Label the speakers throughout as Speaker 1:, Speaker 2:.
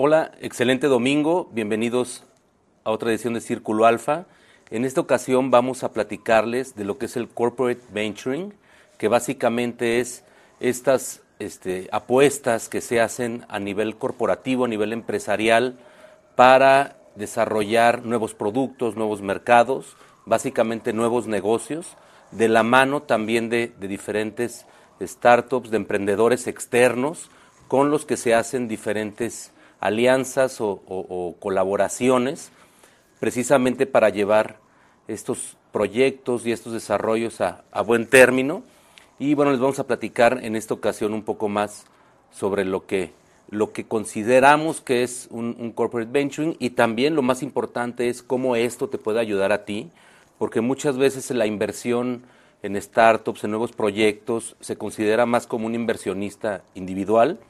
Speaker 1: Hola, excelente domingo, bienvenidos a otra edición de Círculo Alfa. En esta ocasión vamos a platicarles de lo que es el Corporate Venturing, que básicamente es estas este, apuestas que se hacen a nivel corporativo, a nivel empresarial, para desarrollar nuevos productos, nuevos mercados, básicamente nuevos negocios, de la mano también de, de diferentes startups, de emprendedores externos, con los que se hacen diferentes alianzas o, colaboraciones precisamente para llevar estos proyectos y estos desarrollos a, buen término. Y bueno, les vamos a platicar en esta ocasión un poco más sobre lo que, lo que consideramos que es un, un, corporate venturing y también lo más importante es cómo esto te puede ayudar a ti, porque muchas veces la inversión en startups, en nuevos proyectos, se considera más como un inversionista individual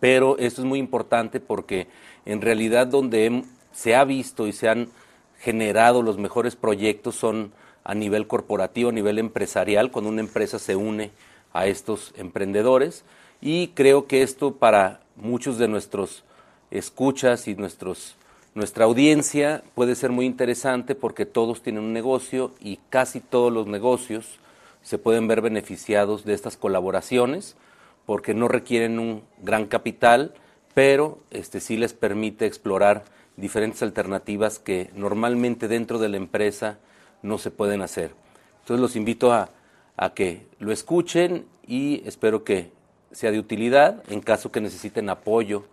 Speaker 1: pero esto es muy importante porque en realidad donde se ha visto y se han generado los mejores proyectos son a nivel corporativo, a nivel empresarial, cuando una empresa se une a estos emprendedores. Y creo que esto para muchos de nuestros escuchas y nuestros, nuestra audiencia puede ser muy interesante porque todos tienen un negocio y casi todos los negocios se pueden ver beneficiados de estas colaboraciones porque no requieren un gran capital, pero este, sí les permite explorar diferentes alternativas que normalmente dentro de la empresa no se pueden hacer. Entonces los invito a, a que lo escuchen y espero que sea de utilidad en caso que necesiten apoyo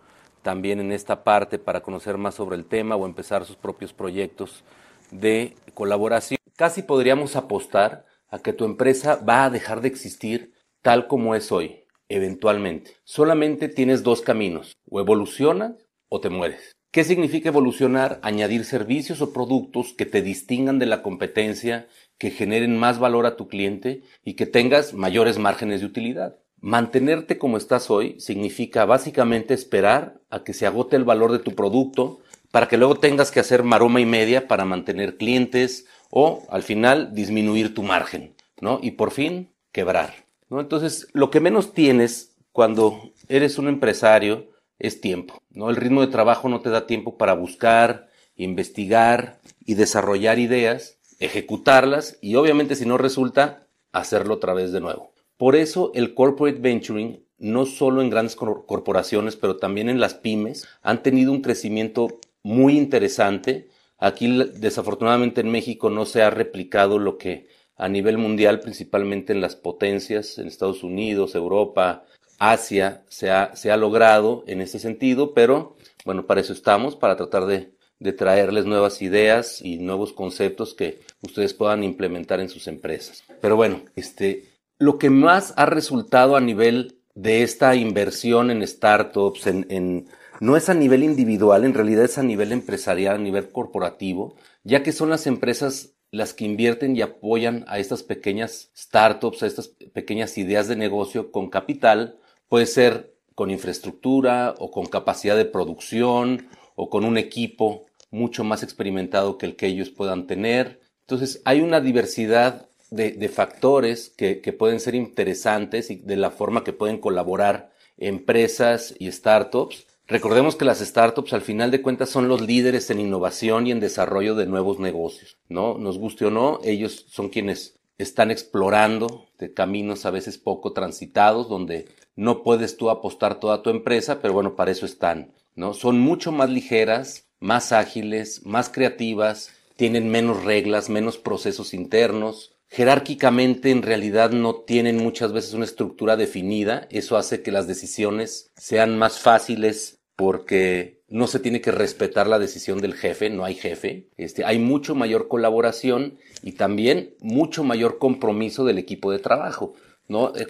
Speaker 1: también en esta parte para conocer más sobre el tema o empezar sus propios proyectos de colaboración. Casi podríamos apostar a que tu empresa va a dejar de existir tal como es hoy eventualmente. Solamente tienes dos caminos, o evolucionas o te mueres. ¿Qué significa evolucionar? Añadir servicios o productos que te distingan de la competencia, que generen más valor a tu cliente y que tengas mayores márgenes de utilidad. Mantenerte como estás hoy significa básicamente esperar a que se agote el valor de tu producto para que luego tengas que hacer maroma y media para mantener clientes o al final disminuir tu margen, ¿no? Y por fin quebrar. Entonces, lo que menos tienes cuando eres un empresario es tiempo, ¿no? El ritmo de trabajo no te da tiempo para buscar, investigar y desarrollar ideas, ejecutarlas y obviamente si no resulta, hacerlo otra vez de nuevo. Por eso el corporate venturing, no solo en grandes corporaciones, pero también en las pymes, han tenido un crecimiento muy interesante. Aquí desafortunadamente en México no se ha replicado lo que a nivel mundial, principalmente en las potencias, en Estados Unidos, Europa, Asia, se ha, se ha logrado en ese sentido, pero bueno, para eso estamos, para tratar de, de traerles nuevas ideas y nuevos conceptos que ustedes puedan implementar en sus empresas. Pero bueno, este, lo que más ha resultado a nivel de esta inversión en startups, en, en, no es a nivel individual, en realidad es a nivel empresarial, a nivel corporativo, ya que son las empresas las que invierten y apoyan a estas pequeñas startups, a estas pequeñas ideas de negocio con capital, puede ser con infraestructura o con capacidad de producción o con un equipo mucho más experimentado que el que ellos puedan tener. Entonces hay una diversidad de, factores que, que pueden ser interesantes y de la forma que pueden colaborar empresas y startups Recordemos que las startups al final de cuentas son los líderes en innovación y en desarrollo de nuevos negocios, ¿no? Nos guste o no, ellos son quienes están explorando de caminos a veces poco transitados donde no puedes tú apostar toda tu empresa, pero bueno, para eso están, ¿no? Son mucho más ligeras, más ágiles, más creativas, tienen menos reglas, menos procesos internos, jerárquicamente en realidad no tienen muchas veces una estructura definida, eso hace que las decisiones sean más fáciles porque no se tiene que respetar la decisión del jefe, no hay jefe. Este, hay mucho mayor colaboración y también mucho mayor compromiso del equipo de trabajo. ¿no? Eh,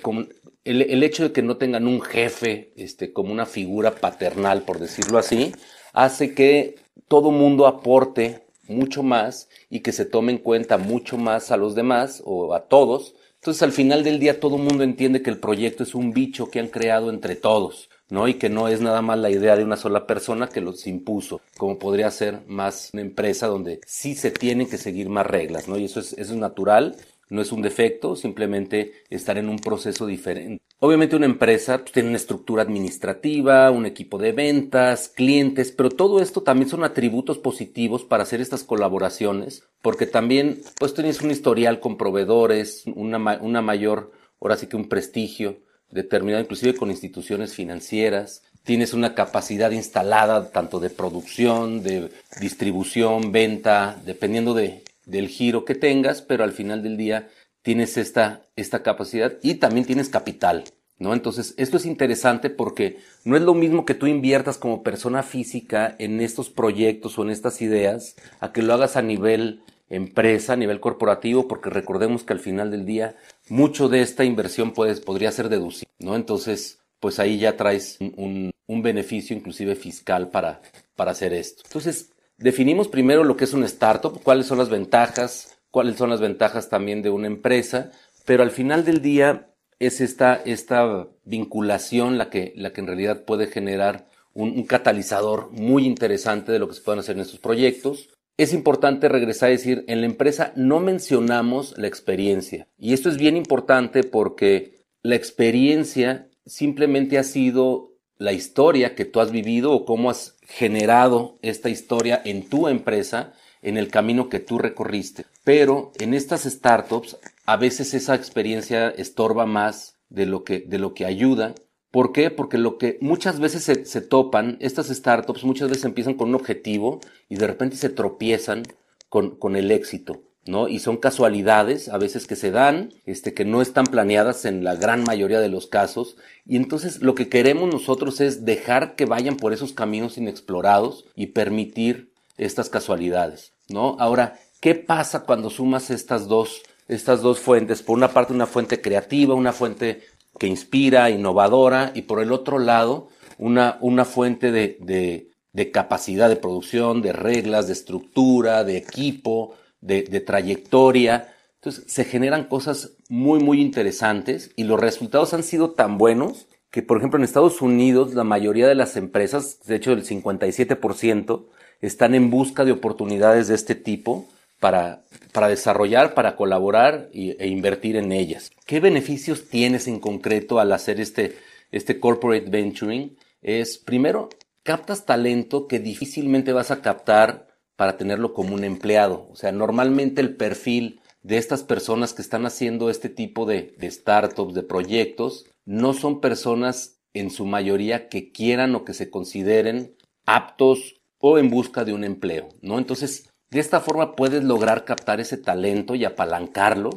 Speaker 1: el, hecho de que no tengan un jefe este, como una figura paternal, por decirlo así, hace que todo mundo aporte mucho más y que se tome en cuenta mucho más a los demás o a todos. Entonces al final del día todo mundo entiende que el proyecto es un bicho que han creado entre todos ¿no? Y que no es nada más la idea de una sola persona que los impuso, como podría ser más una empresa donde sí se tienen que seguir más reglas, ¿no? Y eso es, eso es natural no es un defecto, simplemente estar en un proceso diferente. Obviamente una empresa pues, tiene una estructura administrativa, un equipo de ventas, clientes, pero todo esto también son atributos positivos para hacer estas colaboraciones, porque también pues tienes un historial con proveedores, una, una mayor, ahora sí que un prestigio determinado inclusive con instituciones financieras, tienes una capacidad instalada tanto de producción, de distribución, venta, dependiendo de, del giro que tengas, pero al final del día tienes esta, esta capacidad y también tienes capital, ¿no? Entonces, esto es interesante porque no es lo mismo que tú inviertas como persona física en estos proyectos o en estas ideas a que lo hagas a nivel empresa, a nivel corporativo, porque recordemos que al final del día mucho de esta inversión puedes, podría ser deducible, ¿no? Entonces, pues ahí ya traes un, un beneficio inclusive fiscal para, para hacer esto. Entonces, Definimos primero lo que es una startup, cuáles son las ventajas, cuáles son las ventajas también de una empresa, pero al final del día es esta, esta vinculación la que, la que en realidad puede generar un, un catalizador muy interesante de lo que se pueden hacer en estos proyectos. Es importante regresar a decir, en la empresa no mencionamos la experiencia. Y esto es bien importante porque la experiencia simplemente ha sido la historia que tú has vivido o cómo has generado esta historia en tu empresa, en el camino que tú recorriste. Pero en estas startups, a veces esa experiencia estorba más de lo que, de lo que ayuda. ¿Por qué? Porque lo que muchas veces se, se topan, estas startups muchas veces empiezan con un objetivo y de repente se tropiezan con, con el éxito. ¿no? Y son casualidades a veces que se dan, este, que no están planeadas en la gran mayoría de los casos. Y entonces lo que queremos nosotros es dejar que vayan por esos caminos inexplorados y permitir estas casualidades, ¿no? Ahora, ¿qué pasa cuando sumas estas dos, estas dos fuentes? Por una parte, una fuente creativa, una fuente que inspira, innovadora, y por el otro lado, una, una fuente de, de, de capacidad de producción, de reglas, de estructura, de equipo, de, trayectoria. Entonces se generan cosas muy, muy interesantes y los resultados han sido tan buenos que, por ejemplo, en Estados Unidos la mayoría de las empresas, de hecho el 57%, están en busca de oportunidades de este tipo para, para desarrollar, para colaborar e invertir en ellas. ¿Qué beneficios tienes en concreto al hacer este, este corporate venturing? Es, primero, captas talento que difícilmente vas a captar para tenerlo como un empleado. O sea, normalmente el perfil de estas personas que están haciendo este tipo de, startups, de proyectos, no son personas en su mayoría que quieran o que se consideren aptos o en busca de un empleo, ¿no? Entonces, de esta forma puedes lograr captar ese talento y apalancarlo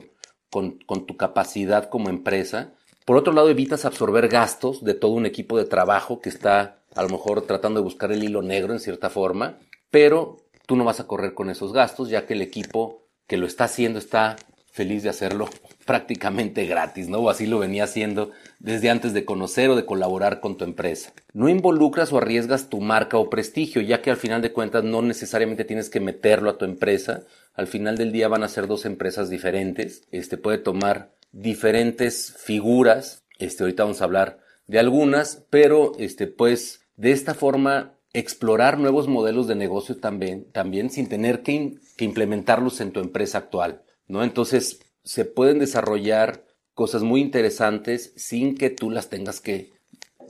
Speaker 1: con, con tu capacidad como empresa. Por otro lado, evitas absorber gastos de todo un equipo de trabajo que está a lo mejor tratando de buscar el hilo negro en cierta forma, pero tú no vas a correr con esos gastos, ya que el equipo que lo está haciendo está feliz de hacerlo prácticamente gratis, ¿no? O así lo venía haciendo desde antes de conocer o de colaborar con tu empresa. No involucras o arriesgas tu marca o prestigio, ya que al final de cuentas no necesariamente tienes que meterlo a tu empresa. Al final del día van a ser dos empresas diferentes. Este puede tomar diferentes figuras. Este, ahorita vamos a hablar de algunas, pero este, pues de esta forma explorar nuevos modelos de negocio también, también sin tener que, implementarlos en tu empresa actual, ¿no? Entonces, se pueden desarrollar cosas muy interesantes sin que tú las tengas que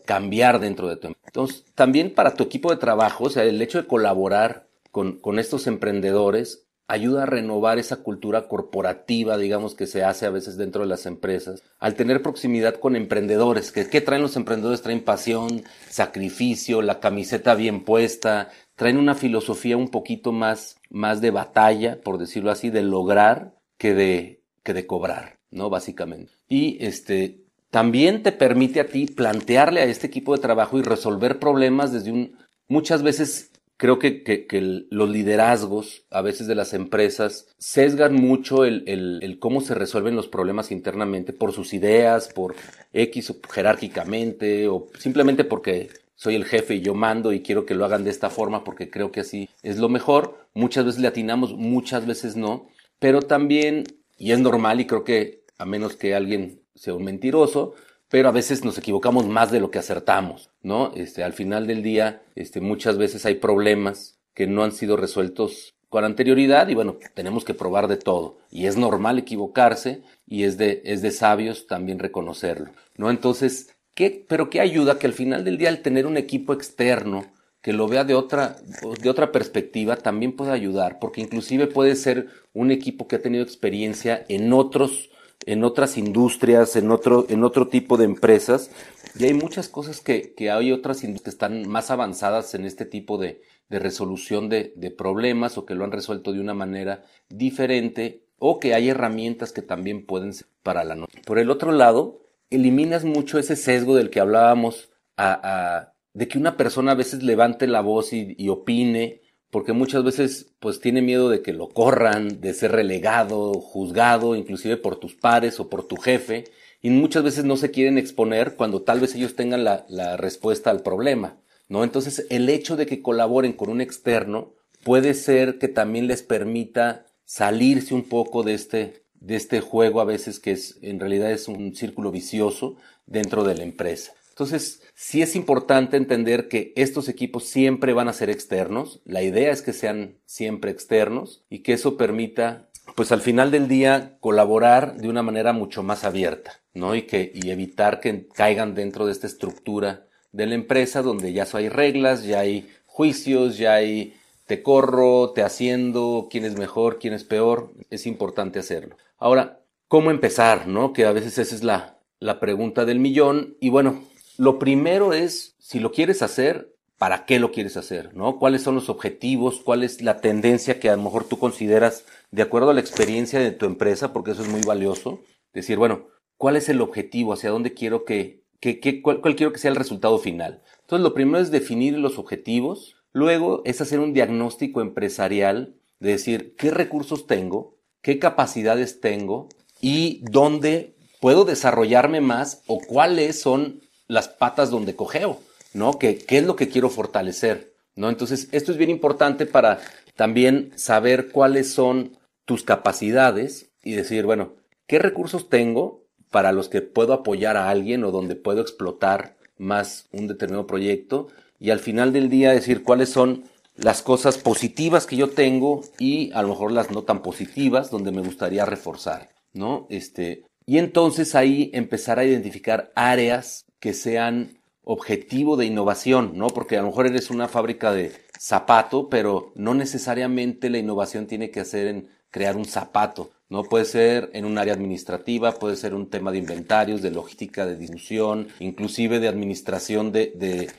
Speaker 1: cambiar dentro de tu empresa. Entonces, también para tu equipo de trabajo, o sea, el hecho de colaborar con, con estos emprendedores ayuda a renovar esa cultura corporativa, digamos, que se hace a veces dentro de las empresas, al tener proximidad con emprendedores. que ¿Qué traen los emprendedores? Traen pasión, sacrificio, la camiseta bien puesta, traen una filosofía un poquito más, más de batalla, por decirlo así, de lograr que de, que de cobrar, ¿no? Básicamente. Y este, también te permite a ti plantearle a este equipo de trabajo y resolver problemas desde un, muchas veces creo que, que, los liderazgos a veces de las empresas sesgan mucho el, el, cómo se resuelven los problemas internamente por sus ideas, por X jerárquicamente o simplemente porque soy el jefe y yo mando y quiero que lo hagan de esta forma porque creo que así es lo mejor. Muchas veces le atinamos, muchas veces no, pero también, y es normal y creo que a menos que alguien sea un mentiroso, pero a veces nos equivocamos más de lo que acertamos, ¿no? Este, al final del día, este, muchas veces hay problemas que no han sido resueltos con anterioridad y bueno, tenemos que probar de todo. Y es normal equivocarse y es de, es de sabios también reconocerlo, ¿no? Entonces, ¿qué, pero qué ayuda que al final del día al tener un equipo externo que lo vea de otra, de otra perspectiva también puede ayudar, porque inclusive puede ser un equipo que ha tenido experiencia en otros en otras industrias, en otro, en otro tipo de empresas. Y hay muchas cosas que, que hay otras industrias que están más avanzadas en este tipo de, de resolución de, de, problemas o que lo han resuelto de una manera diferente o que hay herramientas que también pueden ser para la noche. Por el otro lado, eliminas mucho ese sesgo del que hablábamos a, a, de que una persona a veces levante la voz y, opine porque muchas veces pues tiene miedo de que lo corran, de ser relegado, juzgado, inclusive por tus pares o por tu jefe, y muchas veces no se quieren exponer cuando tal vez ellos tengan la, la respuesta al problema, ¿no? Entonces el hecho de que colaboren con un externo puede ser que también les permita salirse un poco de este, de este juego a veces que es, en realidad es un círculo vicioso dentro de la empresa. Entonces, sí es importante entender que estos equipos siempre van a ser externos. La idea es que sean siempre externos y que eso permita, pues al final del día, colaborar de una manera mucho más abierta, ¿no? Y que, y evitar que caigan dentro de esta estructura de la empresa donde ya hay reglas, ya hay juicios, ya hay te corro, te haciendo, quién es mejor, quién es peor. Es importante hacerlo. Ahora, ¿cómo empezar, no? Que a veces esa es la, la pregunta del millón. Y bueno, lo primero es, si lo quieres hacer, ¿para qué lo quieres hacer? ¿No? ¿Cuáles son los objetivos? ¿Cuál es la tendencia que a lo mejor tú consideras de acuerdo a la experiencia de tu empresa? Porque eso es muy valioso. Decir, bueno, ¿cuál es el objetivo? ¿Hacia dónde quiero que, que, cuál, cuál quiero que sea el resultado final? Entonces, lo primero es definir los objetivos. Luego es hacer un diagnóstico empresarial de decir qué recursos tengo, qué capacidades tengo y dónde puedo desarrollarme más o cuáles son las patas donde cogeo, ¿no? ¿Qué, ¿Qué es lo que quiero fortalecer? ¿No? Entonces, esto es bien importante para también saber cuáles son tus capacidades y decir, bueno, ¿qué recursos tengo para los que puedo apoyar a alguien o donde puedo explotar más un determinado proyecto? Y al final del día decir cuáles son las cosas positivas que yo tengo y a lo mejor las no tan positivas donde me gustaría reforzar, ¿no? Este, y entonces ahí empezar a identificar áreas que sean objetivo de innovación, ¿no? Porque a lo mejor eres una fábrica de zapato, pero no necesariamente la innovación tiene que hacer en crear un zapato, ¿no? Puede ser en un área administrativa, puede ser un tema de inventarios, de logística, de distribución, inclusive de administración de, de,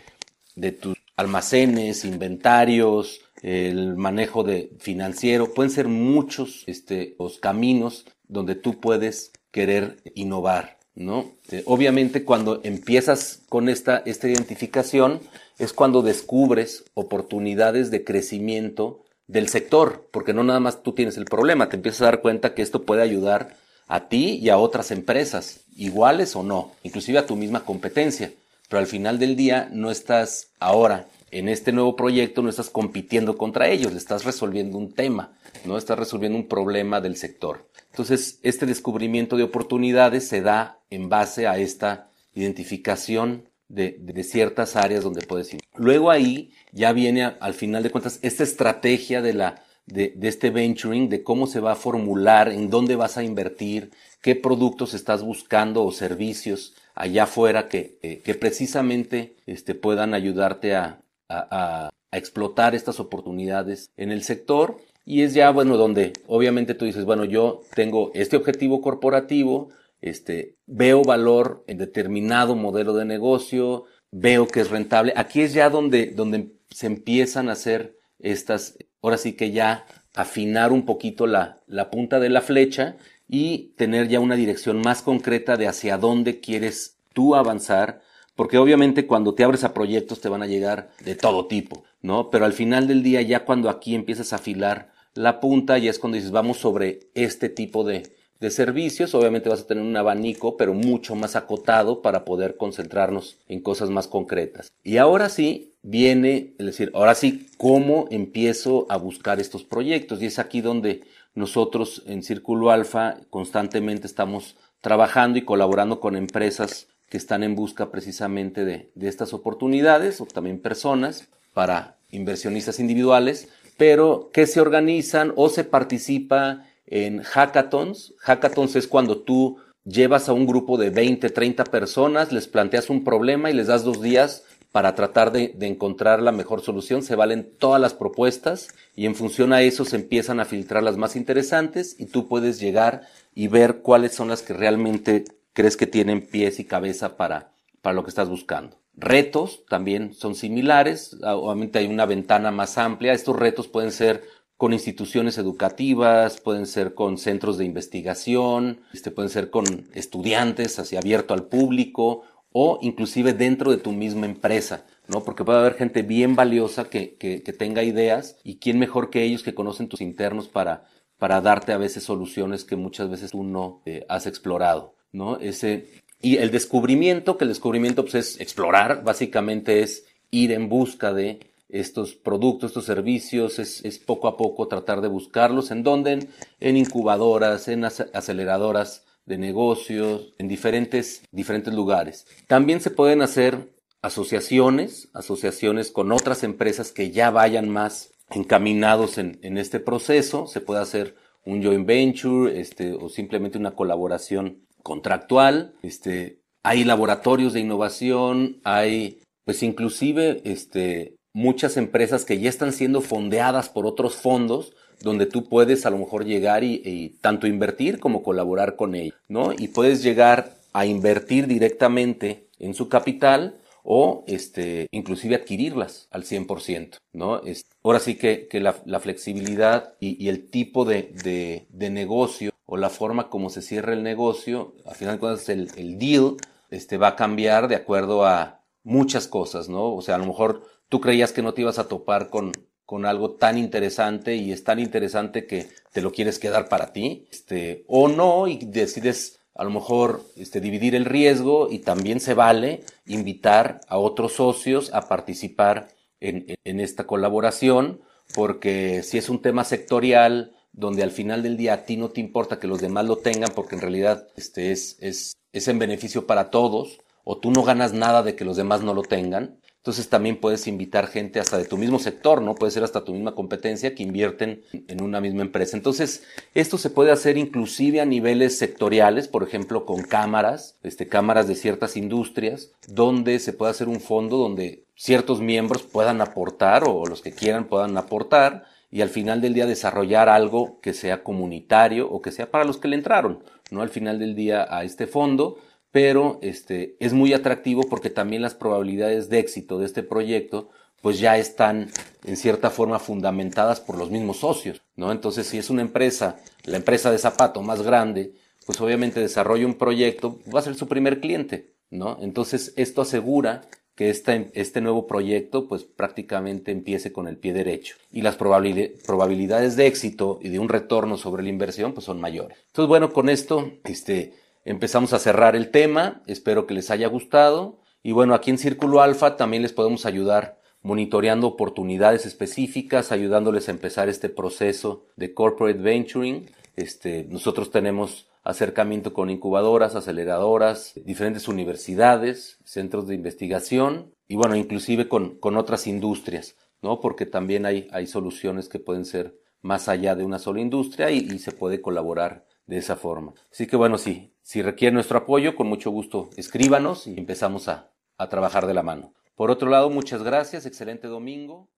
Speaker 1: de tus almacenes, inventarios, el manejo de financiero, pueden ser muchos este, los caminos donde tú puedes querer innovar. ¿No? Eh, obviamente cuando empiezas con esta, esta identificación es cuando descubres oportunidades de crecimiento del sector, porque no nada más tú tienes el problema, te empiezas a dar cuenta que esto puede ayudar a ti y a otras empresas, iguales o no, inclusive a tu misma competencia, pero al final del día no estás ahora en este nuevo proyecto, no estás compitiendo contra ellos, le estás resolviendo un tema, no estás resolviendo un problema del sector. Entonces, este descubrimiento de oportunidades se da en base a esta identificación de, de, ciertas áreas donde puedes ir. Luego ahí ya viene al final de cuentas esta estrategia de, la, de, de, este venturing, de cómo se va a formular, en dónde vas a invertir, qué productos estás buscando o servicios allá afuera que, eh, que precisamente este, puedan ayudarte a, a, a explotar estas oportunidades en el sector y es ya, bueno, donde obviamente tú dices, bueno, yo tengo este objetivo corporativo, este, veo valor en determinado modelo de negocio, veo que es rentable. Aquí es ya donde, donde se empiezan a hacer estas, ahora sí que ya afinar un poquito la, la punta de la flecha y tener ya una dirección más concreta de hacia dónde quieres tú avanzar, porque obviamente cuando te abres a proyectos te van a llegar de todo tipo, ¿no? Pero al final del día, ya cuando aquí empiezas a afilar la punta, ya es cuando dices, vamos sobre este tipo de, de servicios, obviamente vas a tener un abanico, pero mucho más acotado para poder concentrarnos en cosas más concretas. Y ahora sí viene, es decir, ahora sí, ¿cómo empiezo a buscar estos proyectos? Y es aquí donde nosotros en Círculo Alfa constantemente estamos trabajando y colaborando con empresas que están en busca precisamente de, de estas oportunidades o también personas para inversionistas individuales pero que se organizan o se participa en hackathons. Hackathons es cuando tú llevas a un grupo de 20, 30 personas, les planteas un problema y les das dos días para tratar de, encontrar la mejor solución. Se valen todas las propuestas y en función a eso se empiezan a filtrar las más interesantes y tú puedes llegar y ver cuáles son las que realmente crees que tienen pies y cabeza para, para lo que estás buscando. Retos también son similares, obviamente hay una ventana más amplia. Estos retos pueden ser con instituciones educativas, pueden ser con centros de investigación, este, pueden ser con estudiantes, así abierto al público, o inclusive dentro de tu misma empresa, ¿no? Porque puede haber gente bien valiosa que, que, que tenga ideas y quién mejor que ellos que conocen tus internos para, para darte a veces soluciones que muchas veces tú no eh, has explorado, ¿no? Ese, y el descubrimiento, que el descubrimiento pues, es explorar, básicamente es ir en busca de estos productos, estos servicios, es, es, poco a poco tratar de buscarlos. ¿En dónde? En, incubadoras, en aceleradoras de negocios, en diferentes, diferentes lugares. También se pueden hacer asociaciones, asociaciones con otras empresas que ya vayan más encaminados en, en este proceso. Se puede hacer un joint venture, este, o simplemente una colaboración contractual. Este, hay laboratorios de innovación, hay, pues inclusive, este, muchas empresas que ya están siendo fondeadas por otros fondos donde tú puedes a lo mejor llegar y, tanto invertir como colaborar con ellos, ¿no? Y puedes llegar a invertir directamente en su capital o este, inclusive adquirirlas al 100%, ¿no? Ahora sí que, que la, flexibilidad y, y el tipo de, de, de, negocio o la forma como se cierra el negocio, al final de cuentas el, el deal este, va a cambiar de acuerdo a muchas cosas, ¿no? O sea, a lo mejor tú creías que no te ibas a topar con, con algo tan interesante y es tan interesante que te lo quieres quedar para ti, este, o no, y decides a lo mejor este, dividir el riesgo y también se vale invitar a otros socios a participar en, en esta colaboración, porque si es un tema sectorial, donde al final del día a ti no te importa que los demás lo tengan, porque en realidad este es, es, es en beneficio para todos, o tú no ganas nada de que los demás no lo tengan, entonces también puedes invitar gente hasta de tu mismo sector, ¿no? Puede ser hasta tu misma competencia que invierten en una misma empresa. Entonces, esto se puede hacer inclusive a niveles sectoriales, por ejemplo, con cámaras, este, cámaras de ciertas industrias, donde se puede hacer un fondo donde ciertos miembros puedan aportar o los que quieran puedan aportar y al final del día desarrollar algo que sea comunitario o que sea para los que le entraron, ¿no? Al final del día a este fondo pero este, es muy atractivo porque también las probabilidades de éxito de este proyecto pues ya están en cierta forma fundamentadas por los mismos socios, ¿no? Entonces, si es una empresa, la empresa de zapato más grande, pues obviamente desarrolla un proyecto, va a ser su primer cliente, ¿no? Entonces, esto asegura que este, este nuevo proyecto pues prácticamente empiece con el pie derecho y las probabilidades de éxito y de un retorno sobre la inversión pues son mayores. Entonces, bueno, con esto, este, empezamos a cerrar el tema. Espero que les haya gustado. Y bueno, aquí en Círculo Alfa también les podemos ayudar monitoreando oportunidades específicas, ayudándoles a empezar este proceso de corporate venturing. Este, nosotros tenemos acercamiento con incubadoras, aceleradoras, diferentes universidades, centros de investigación y bueno, inclusive con, con otras industrias, ¿no? Porque también hay, hay soluciones que pueden ser más allá de una sola industria y, se puede colaborar de esa forma. Así que bueno, sí, si requiere nuestro apoyo, con mucho gusto escríbanos y empezamos a, a trabajar de la mano. Por otro lado, muchas gracias, excelente domingo.